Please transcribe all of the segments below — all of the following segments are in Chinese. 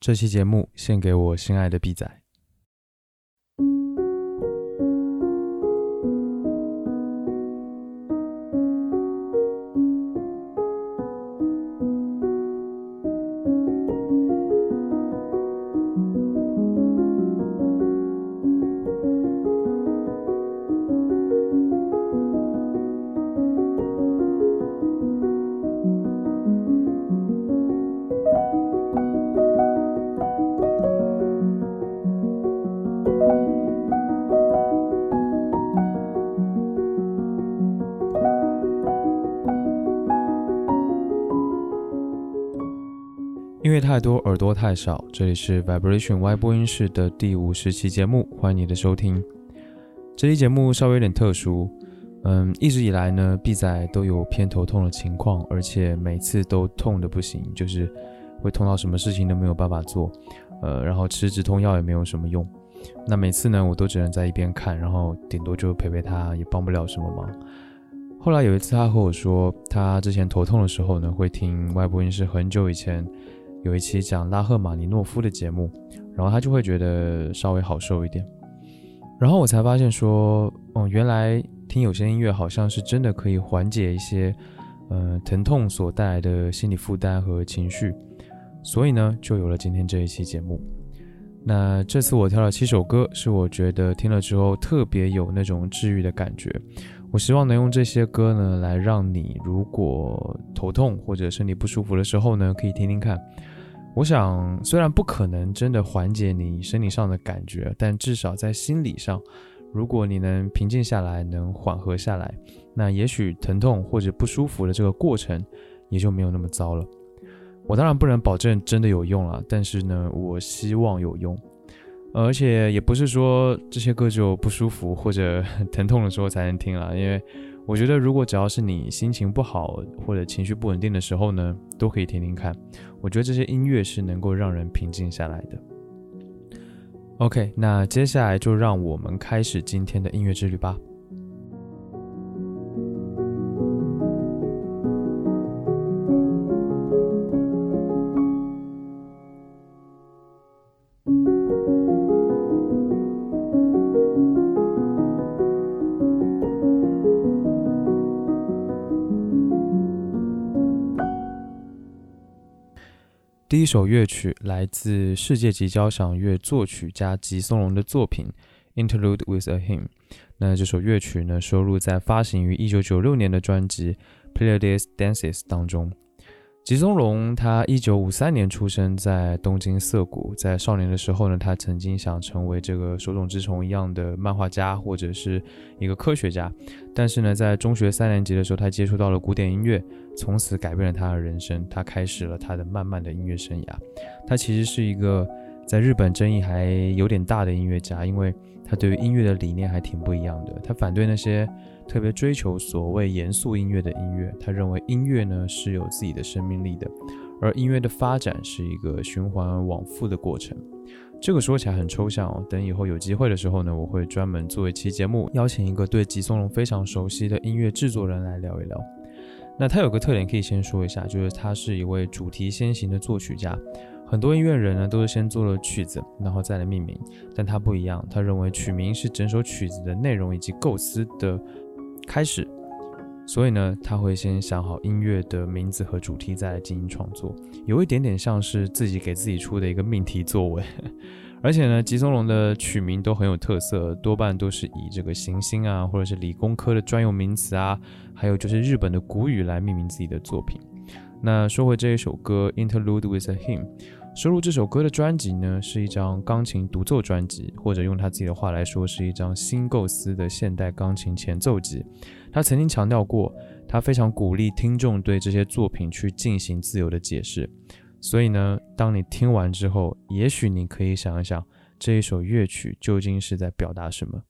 这期节目献给我心爱的 B 仔。多，耳朵太少。这里是 Vibration Y 播音室的第五十期节目，欢迎你的收听。这期节目稍微有点特殊，嗯，一直以来呢，B 仔都有偏头痛的情况，而且每次都痛的不行，就是会痛到什么事情都没有办法做，呃，然后吃止痛药也没有什么用。那每次呢，我都只能在一边看，然后顶多就陪陪他，也帮不了什么忙。后来有一次，他和我说，他之前头痛的时候呢，会听外播音室很久以前。有一期讲拉赫玛尼诺夫的节目，然后他就会觉得稍微好受一点。然后我才发现说，哦，原来听有些音乐好像是真的可以缓解一些，呃，疼痛所带来的心理负担和情绪。所以呢，就有了今天这一期节目。那这次我挑了七首歌，是我觉得听了之后特别有那种治愈的感觉。我希望能用这些歌呢，来让你如果头痛或者身体不舒服的时候呢，可以听听看。我想，虽然不可能真的缓解你生理上的感觉，但至少在心理上，如果你能平静下来，能缓和下来，那也许疼痛或者不舒服的这个过程也就没有那么糟了。我当然不能保证真的有用了，但是呢，我希望有用。而且也不是说这些歌只有不舒服或者疼痛的时候才能听了，因为。我觉得，如果只要是你心情不好或者情绪不稳定的时候呢，都可以听听看。我觉得这些音乐是能够让人平静下来的。OK，那接下来就让我们开始今天的音乐之旅吧。第一首乐曲来自世界级交响乐作曲家吉松隆的作品《Interlude with a Hymn》。那这首乐曲呢，收录在发行于1996年的专辑《Pleiades Dances》当中。吉松隆他一九五三年出生在东京涩谷，在少年的时候呢，他曾经想成为这个手冢治虫一样的漫画家或者是一个科学家，但是呢，在中学三年级的时候，他接触到了古典音乐，从此改变了他的人生，他开始了他的漫漫的音乐生涯。他其实是一个在日本争议还有点大的音乐家，因为他对于音乐的理念还挺不一样的，他反对那些。特别追求所谓严肃音乐的音乐，他认为音乐呢是有自己的生命力的，而音乐的发展是一个循环往复的过程。这个说起来很抽象哦，等以后有机会的时候呢，我会专门做一期节目，邀请一个对吉松龙非常熟悉的音乐制作人来聊一聊。那他有个特点可以先说一下，就是他是一位主题先行的作曲家。很多音乐人呢都是先做了曲子，然后再来命名，但他不一样，他认为曲名是整首曲子的内容以及构思的。开始，所以呢，他会先想好音乐的名字和主题，再来进行创作，有一点点像是自己给自己出的一个命题作文。而且呢，吉松隆的曲名都很有特色，多半都是以这个行星啊，或者是理工科的专用名词啊，还有就是日本的古语来命名自己的作品。那说回这一首歌《Interlude with a Hymn》。收录这首歌的专辑呢，是一张钢琴独奏专辑，或者用他自己的话来说，是一张新构思的现代钢琴前奏集。他曾经强调过，他非常鼓励听众对这些作品去进行自由的解释。所以呢，当你听完之后，也许你可以想一想，这一首乐曲究竟是在表达什么。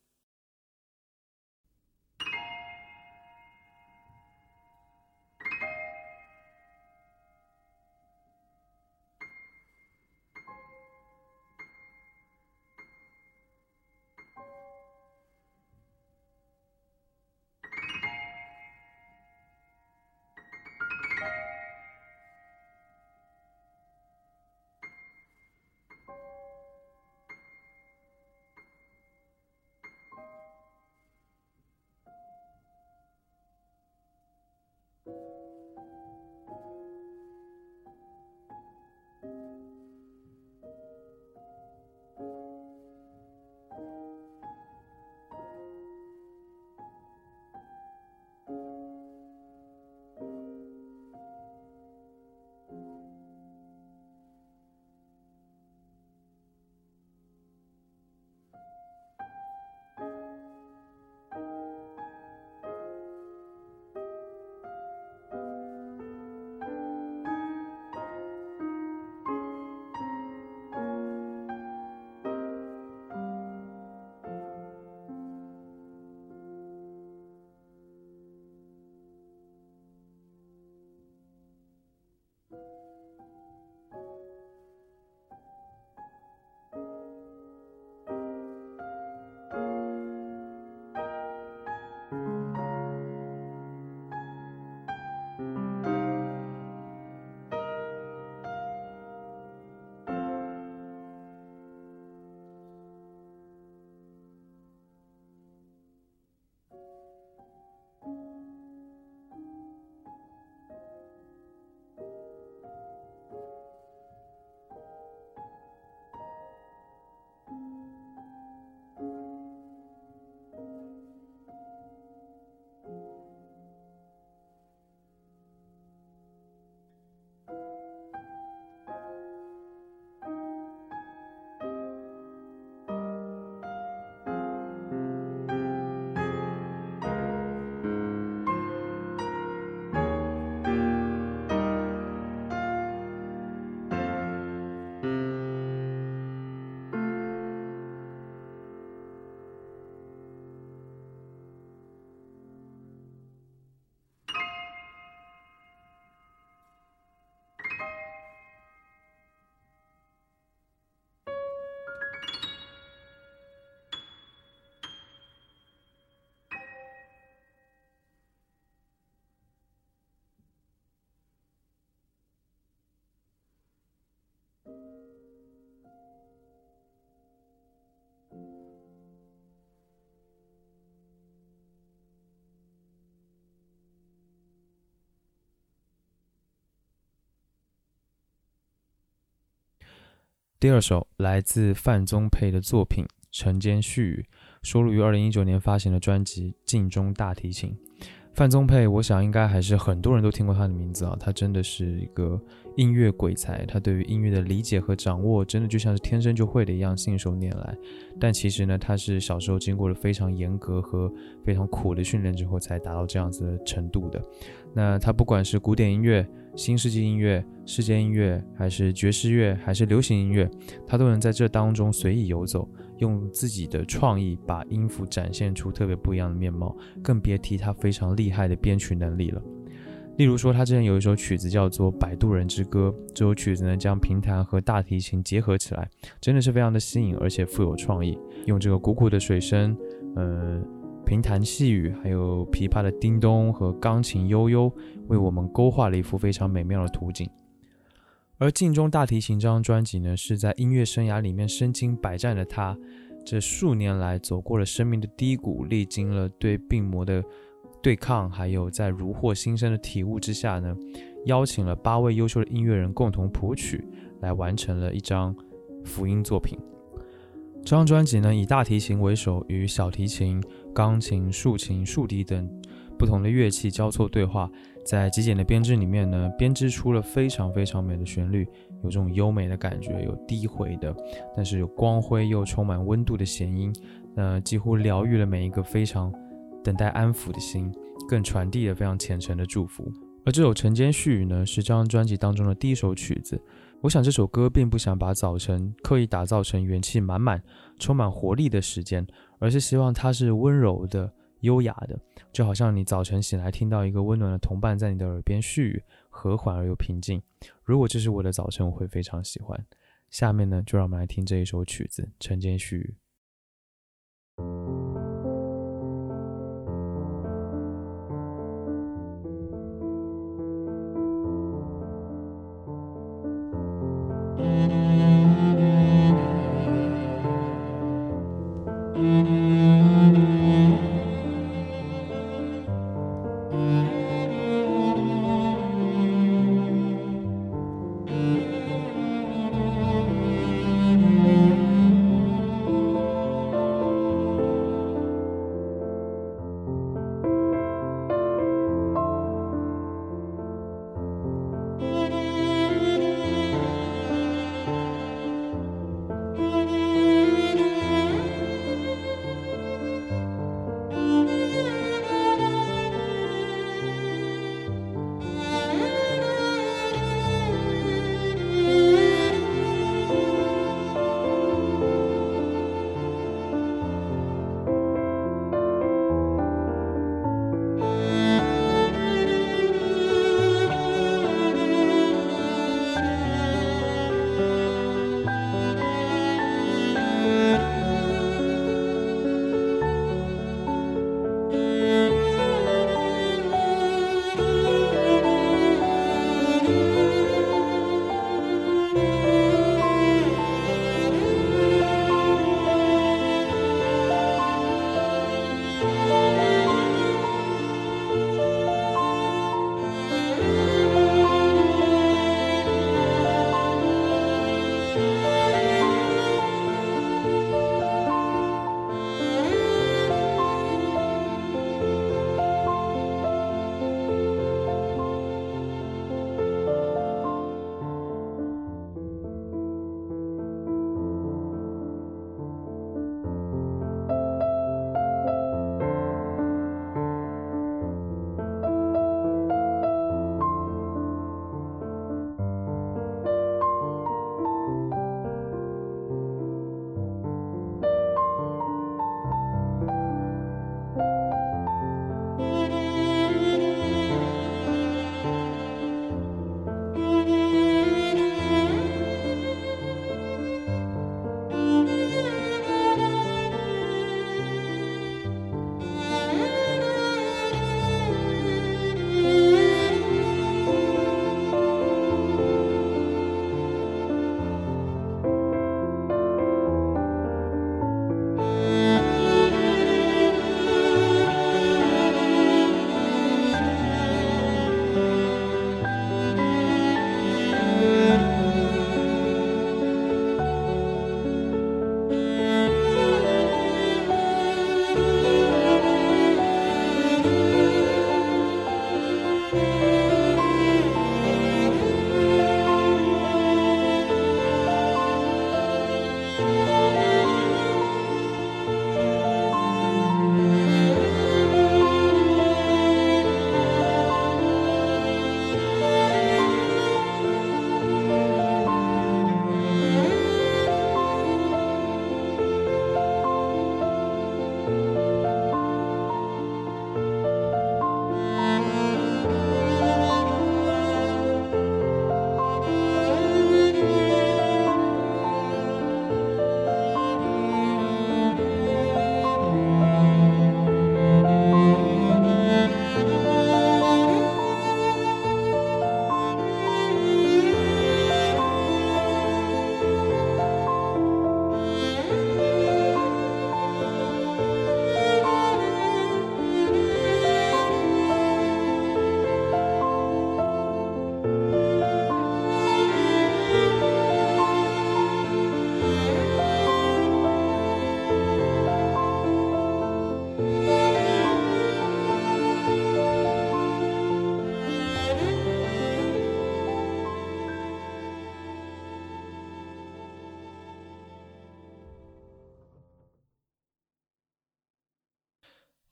第二首来自范宗沛的作品《晨间絮语》，收录于二零一九年发行的专辑《镜中大提琴》。范宗沛，我想应该还是很多人都听过他的名字啊，他真的是一个音乐鬼才，他对于音乐的理解和掌握，真的就像是天生就会的一样，信手拈来。但其实呢，他是小时候经过了非常严格和非常苦的训练之后，才达到这样子的程度的。那他不管是古典音乐、新世纪音乐、世界音乐，还是爵士乐，还是流行音乐，他都能在这当中随意游走。用自己的创意把音符展现出特别不一样的面貌，更别提他非常厉害的编曲能力了。例如说，他之前有一首曲子叫做《摆渡人之歌》，这首曲子呢将平弹和大提琴结合起来，真的是非常的新颖，而且富有创意。用这个鼓鼓的水声，呃，平弹细雨，还有琵琶的叮咚和钢琴悠悠，为我们勾画了一幅非常美妙的图景。而《镜中大提琴》这张专辑呢，是在音乐生涯里面身经百战的他，这数年来走过了生命的低谷，历经了对病魔的对抗，还有在如获新生的体悟之下呢，邀请了八位优秀的音乐人共同谱曲，来完成了一张福音作品。这张专辑呢，以大提琴为首，与小提琴、钢琴、竖琴、竖笛等不同的乐器交错对话。在极简的编制里面呢，编织出了非常非常美的旋律，有这种优美的感觉，有低回的，但是有光辉又充满温度的弦音，呃几乎疗愈了每一个非常等待安抚的心，更传递了非常虔诚的祝福。而这首《晨间絮语》呢，是这张专辑当中的第一首曲子。我想这首歌并不想把早晨刻意打造成元气满满、充满活力的时间，而是希望它是温柔的。优雅的，就好像你早晨醒来听到一个温暖的同伴在你的耳边絮语，和缓而又平静。如果这是我的早晨，我会非常喜欢。下面呢，就让我们来听这一首曲子《晨间絮语》。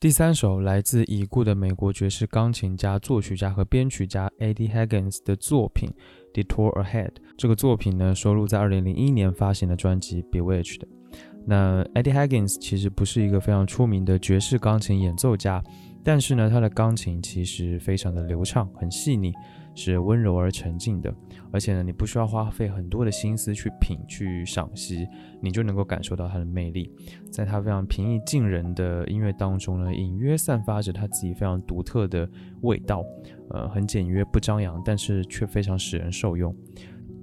第三首来自已故的美国爵士钢琴家、作曲家和编曲家 Eddie Higgins 的作品《Detour Ahead》。这个作品呢，收录在2001年发行的专辑《Bewitched》。那 Eddie Higgins 其实不是一个非常出名的爵士钢琴演奏家，但是呢，他的钢琴其实非常的流畅，很细腻。是温柔而沉静的，而且呢，你不需要花费很多的心思去品、去赏析，你就能够感受到它的魅力。在它非常平易近人的音乐当中呢，隐约散发着他自己非常独特的味道，呃，很简约不张扬，但是却非常使人受用。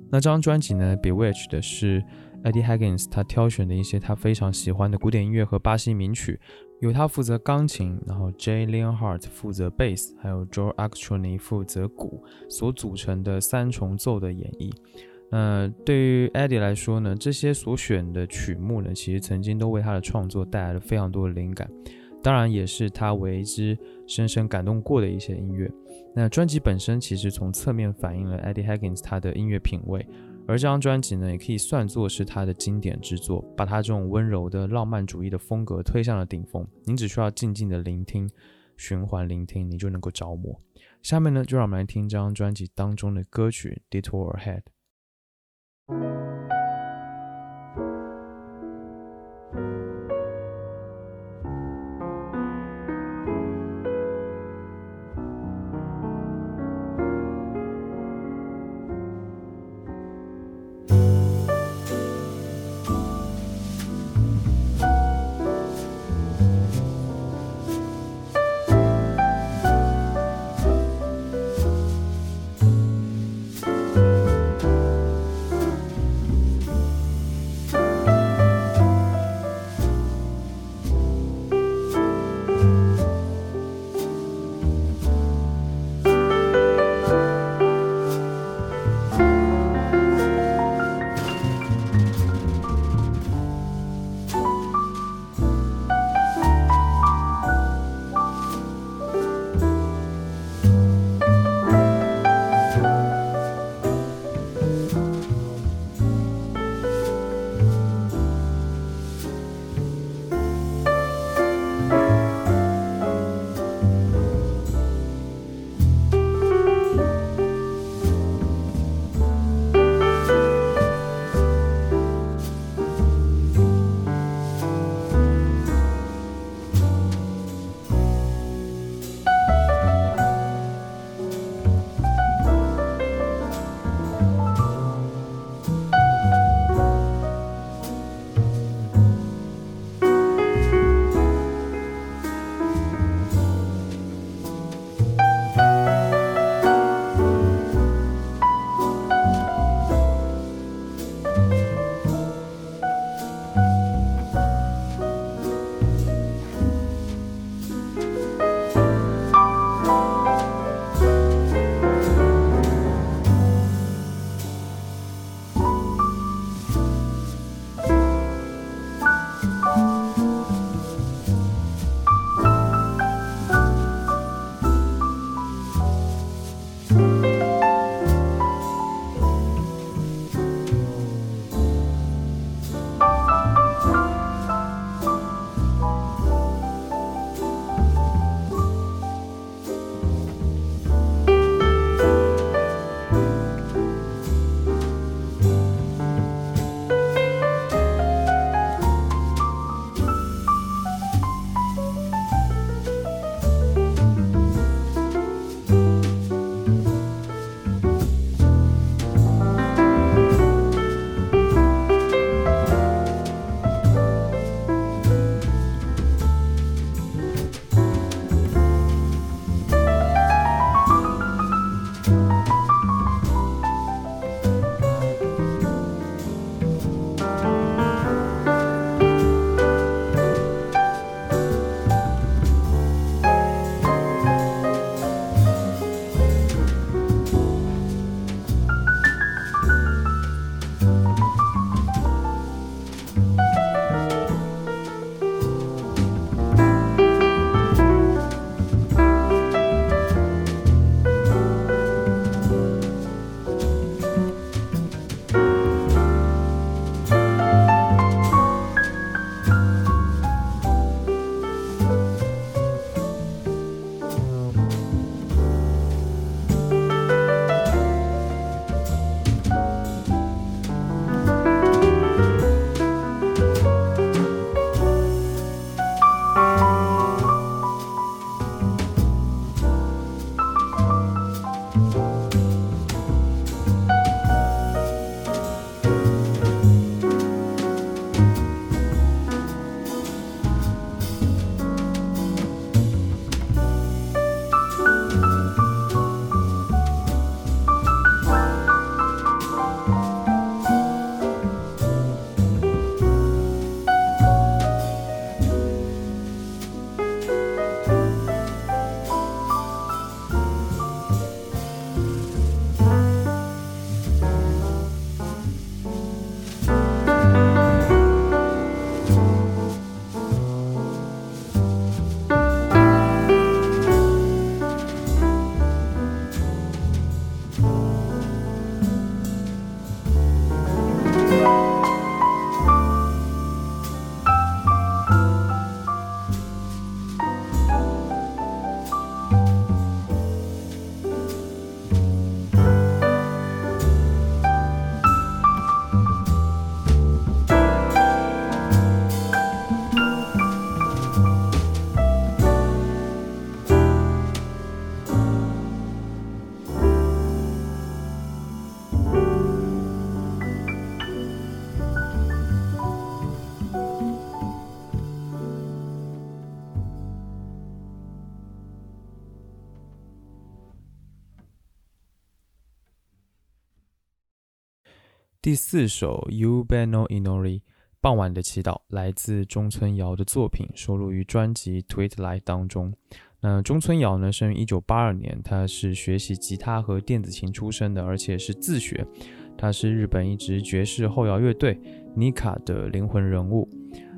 那这张专辑呢 Bewitch 的是 Eddie Higgins 他挑选的一些他非常喜欢的古典音乐和巴西名曲。由他负责钢琴，然后 Jay Leonhardt 负责贝斯，还有 Joe Armstrong 负责鼓所组成的三重奏的演绎。那对于 Eddie 来说呢，这些所选的曲目呢，其实曾经都为他的创作带来了非常多的灵感，当然也是他为之深深感动过的一些音乐。那专辑本身其实从侧面反映了 Eddie Higgins 他的音乐品味。而这张专辑呢，也可以算作是他的经典之作，把他这种温柔的浪漫主义的风格推向了顶峰。你只需要静静的聆听，循环聆听，你就能够着魔。下面呢，就让我们来听这张专辑当中的歌曲《Detour Ahead》。第四首《U Beno Inori》傍晚的祈祷来自中村遥的作品，收录于专辑《Twilight》当中。那中村遥呢，生于一九八二年，他是学习吉他和电子琴出身的，而且是自学。他是日本一支爵士后摇乐队 Nika 的灵魂人物。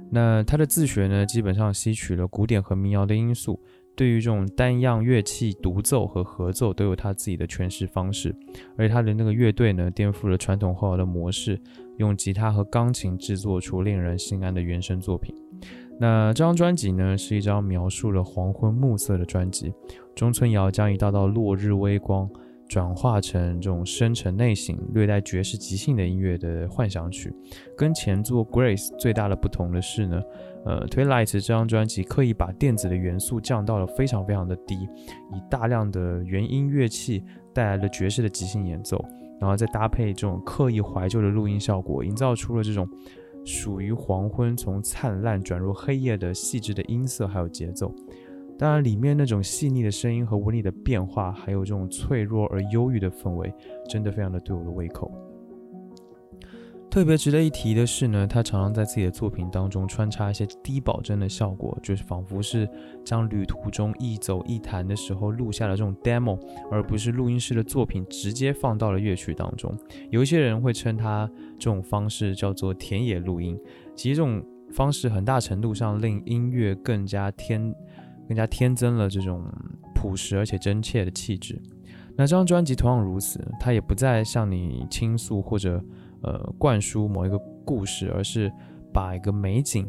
那他的自学呢，基本上吸取了古典和民谣的因素。对于这种单样乐器独奏和合奏都有他自己的诠释方式，而他的那个乐队呢，颠覆了传统后摇的模式，用吉他和钢琴制作出令人心安的原声作品。那这张专辑呢，是一张描述了黄昏暮色的专辑。中村遥将一道道落日微光转化成这种深沉内省、略带爵士即兴的音乐的幻想曲，跟前作《Grace》最大的不同的是呢。呃，Twilight 这张专辑刻意把电子的元素降到了非常非常的低，以大量的原音乐器带来了爵士的即兴演奏，然后再搭配这种刻意怀旧的录音效果，营造出了这种属于黄昏从灿烂转入黑夜的细致的音色还有节奏。当然，里面那种细腻的声音和纹理的变化，还有这种脆弱而忧郁的氛围，真的非常的对我的胃口。特别值得一提的是呢，他常常在自己的作品当中穿插一些低保真的效果，就是仿佛是将旅途中一走一弹的时候录下的这种 demo，而不是录音师的作品直接放到了乐曲当中。有一些人会称他这种方式叫做田野录音，其实这种方式很大程度上令音乐更加天更加添增了这种朴实而且真切的气质。那这张专辑同样如此，它也不再向你倾诉或者。呃，灌输某一个故事，而是把一个美景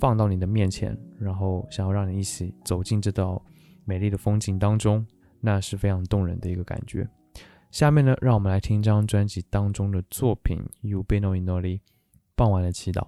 放到你的面前，然后想要让你一起走进这道美丽的风景当中，那是非常动人的一个感觉。下面呢，让我们来听这张专辑当中的作品《You Beno Inoli》，傍晚的祈祷。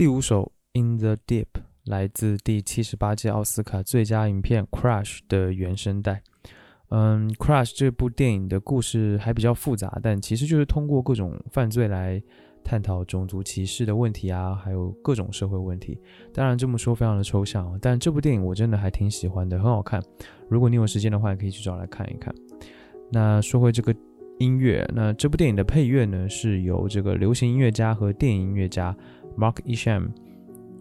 第五首《In the Deep》来自第七十八届奥斯卡最佳影片《Crash》的原声带。嗯，《Crash》这部电影的故事还比较复杂，但其实就是通过各种犯罪来探讨种族歧视的问题啊，还有各种社会问题。当然这么说非常的抽象，但这部电影我真的还挺喜欢的，很好看。如果你有时间的话，也可以去找来看一看。那说回这个音乐，那这部电影的配乐呢，是由这个流行音乐家和电影音乐家。Mark Isham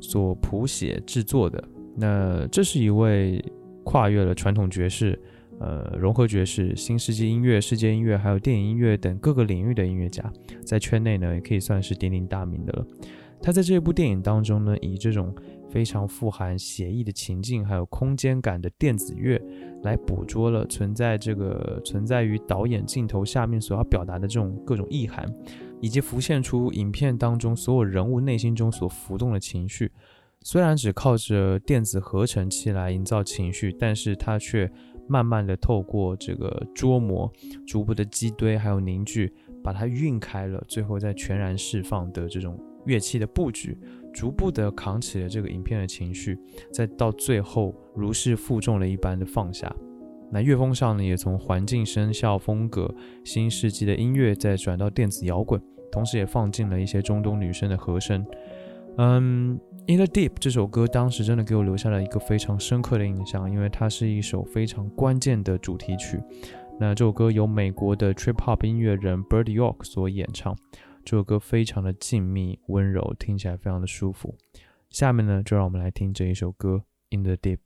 所谱写制作的，那这是一位跨越了传统爵士、呃融合爵士、新世纪音乐、世界音乐，还有电影音乐等各个领域的音乐家，在圈内呢也可以算是鼎鼎大名的了。他在这部电影当中呢，以这种非常富含写意的情境，还有空间感的电子乐，来捕捉了存在这个存在于导演镜头下面所要表达的这种各种意涵。以及浮现出影片当中所有人物内心中所浮动的情绪，虽然只靠着电子合成器来营造情绪，但是它却慢慢的透过这个捉摸，逐步的积堆还有凝聚，把它晕开了，最后再全然释放的这种乐器的布局，逐步的扛起了这个影片的情绪，再到最后如释负重了一般的放下。那乐风上呢，也从环境声效风格、新世纪的音乐，再转到电子摇滚，同时也放进了一些中东女生的和声。嗯，《In the Deep》这首歌当时真的给我留下了一个非常深刻的印象，因为它是一首非常关键的主题曲。那这首歌由美国的 Trip Hop 音乐人 Bird York 所演唱，这首歌非常的静谧温柔，听起来非常的舒服。下面呢，就让我们来听这一首歌《In the Deep》。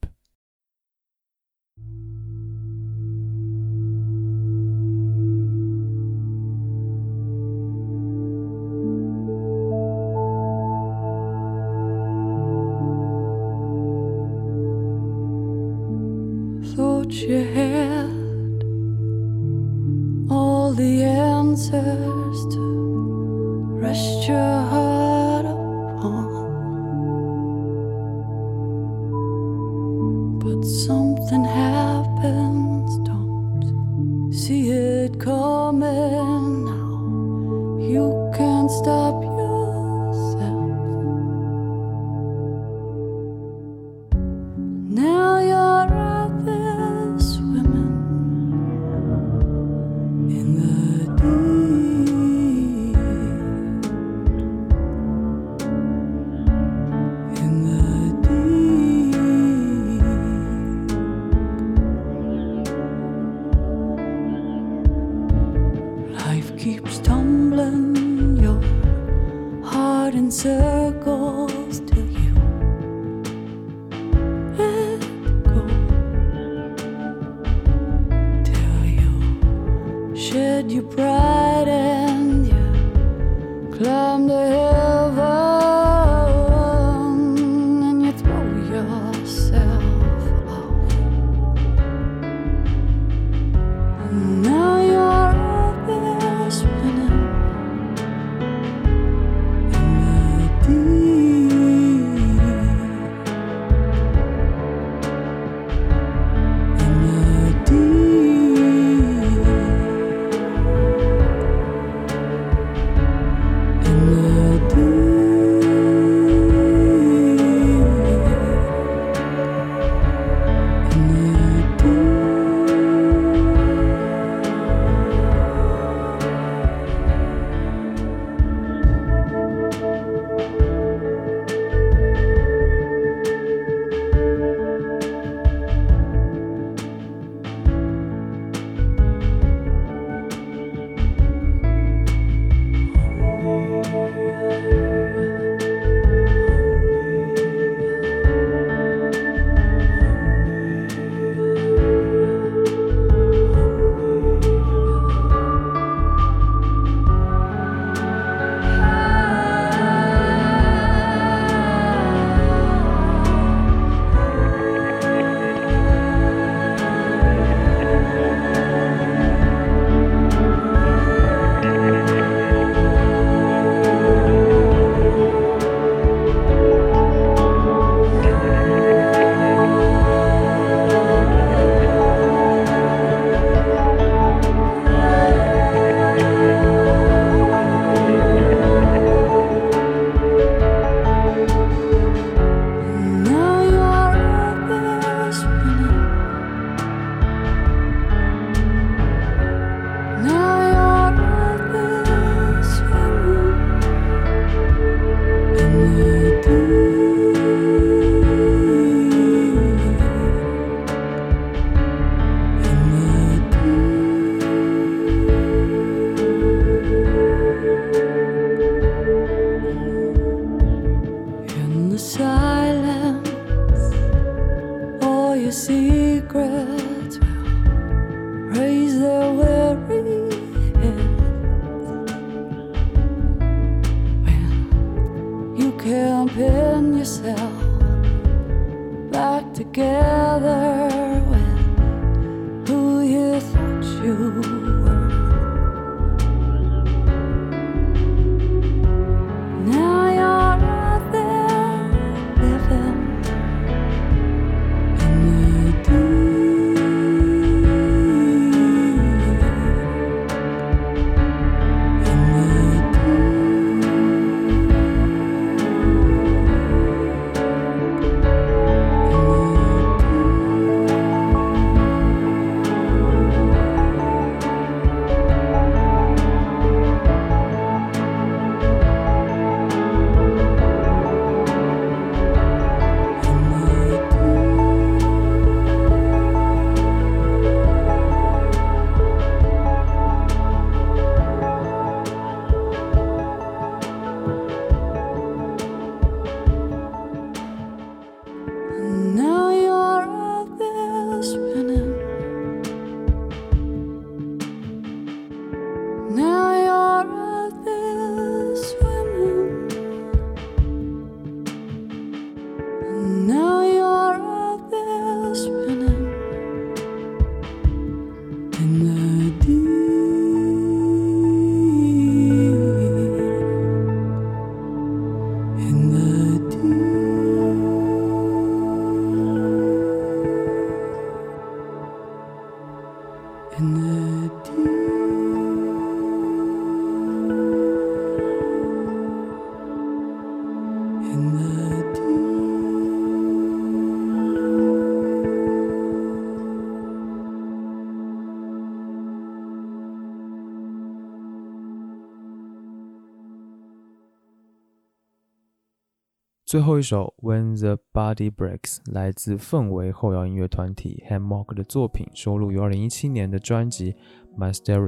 最后一首《When the Body Breaks》来自氛围后摇音乐团体 Hammock 的作品，收录于2017年的专辑《Mysterium》。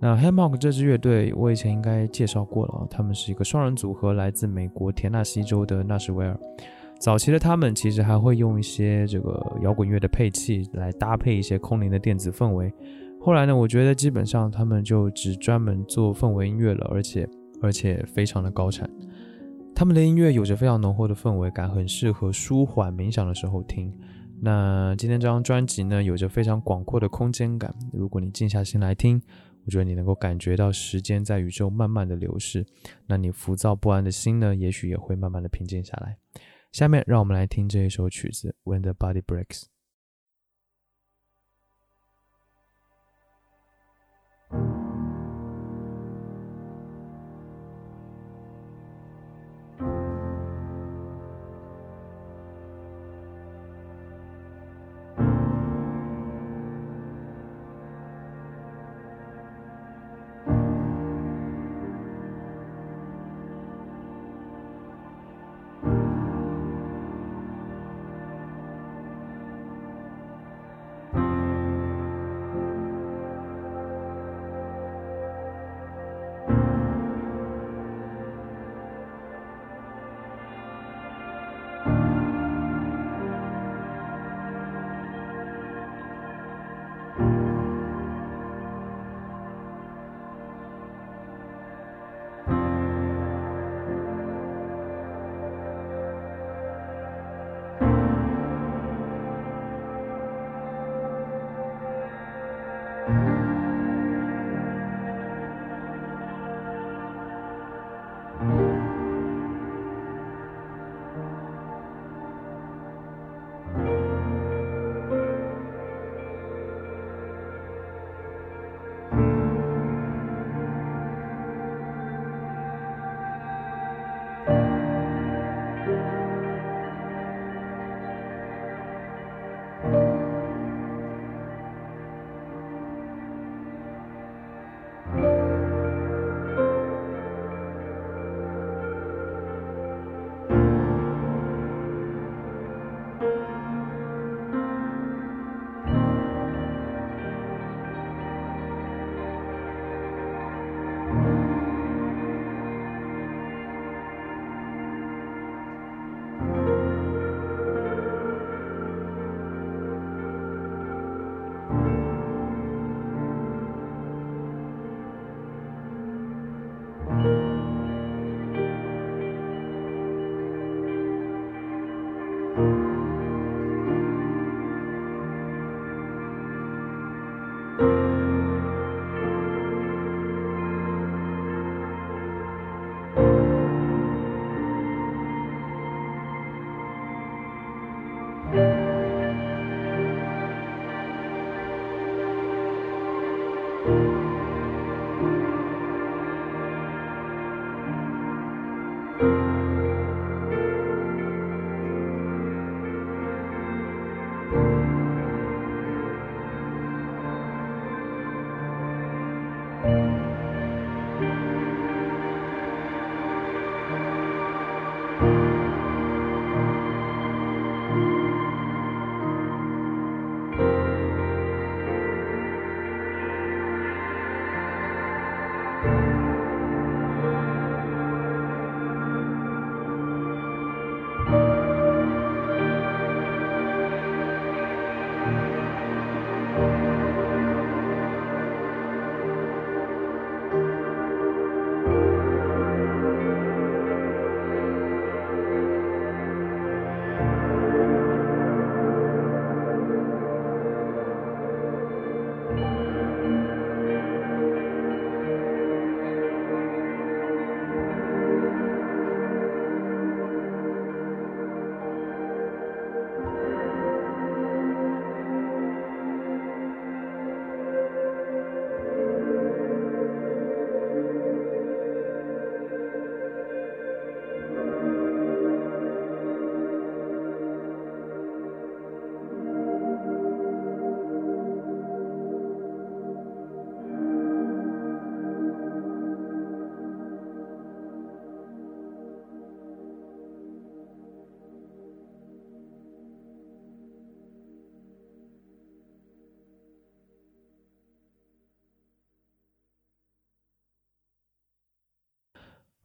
那 Hammock 这支乐队，我以前应该介绍过了，他们是一个双人组合，来自美国田纳西州的纳什维尔。早期的他们其实还会用一些这个摇滚乐的配器来搭配一些空灵的电子氛围。后来呢，我觉得基本上他们就只专门做氛围音乐了，而且而且非常的高产。他们的音乐有着非常浓厚的氛围感很适合舒缓冥想的时候听。那今天这张专辑呢有着非常广阔的空间感如果你静下心来听我觉得你能够感觉到时间在宇宙慢慢的流逝那你浮躁不安的心呢也许也会慢慢的平静下来。下面让我们来听这一首曲子 when the body breaks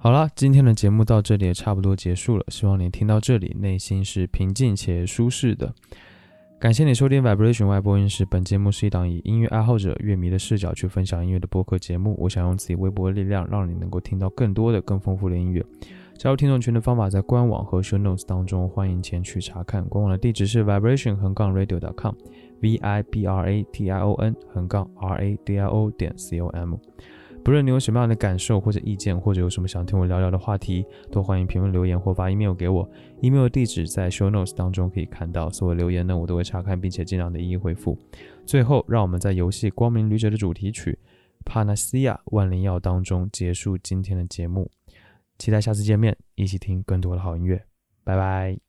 好了，今天的节目到这里也差不多结束了。希望你听到这里，内心是平静且舒适的。感谢你收听 Vibration 外播音室。本节目是一档以音乐爱好者、乐迷的视角去分享音乐的播客节目。我想用自己微薄的力量，让你能够听到更多的、更丰富的音乐。加入听众群的方法在官网和 Show Notes 当中，欢迎前去查看。官网的地址是 Vibration 横杠 Radio.com，V I B R A T I O N 横杠 R A D I O 点 C O M。不论你有什么样的感受或者意见，或者有什么想听我聊聊的话题，都欢迎评论留言或发 email 给我。email 地址在 show notes 当中可以看到。所有留言呢，我都会查看，并且尽量的一一回复。最后，让我们在游戏《光明旅者》的主题曲《Panacea 万灵药》当中结束今天的节目。期待下次见面，一起听更多的好音乐。拜拜。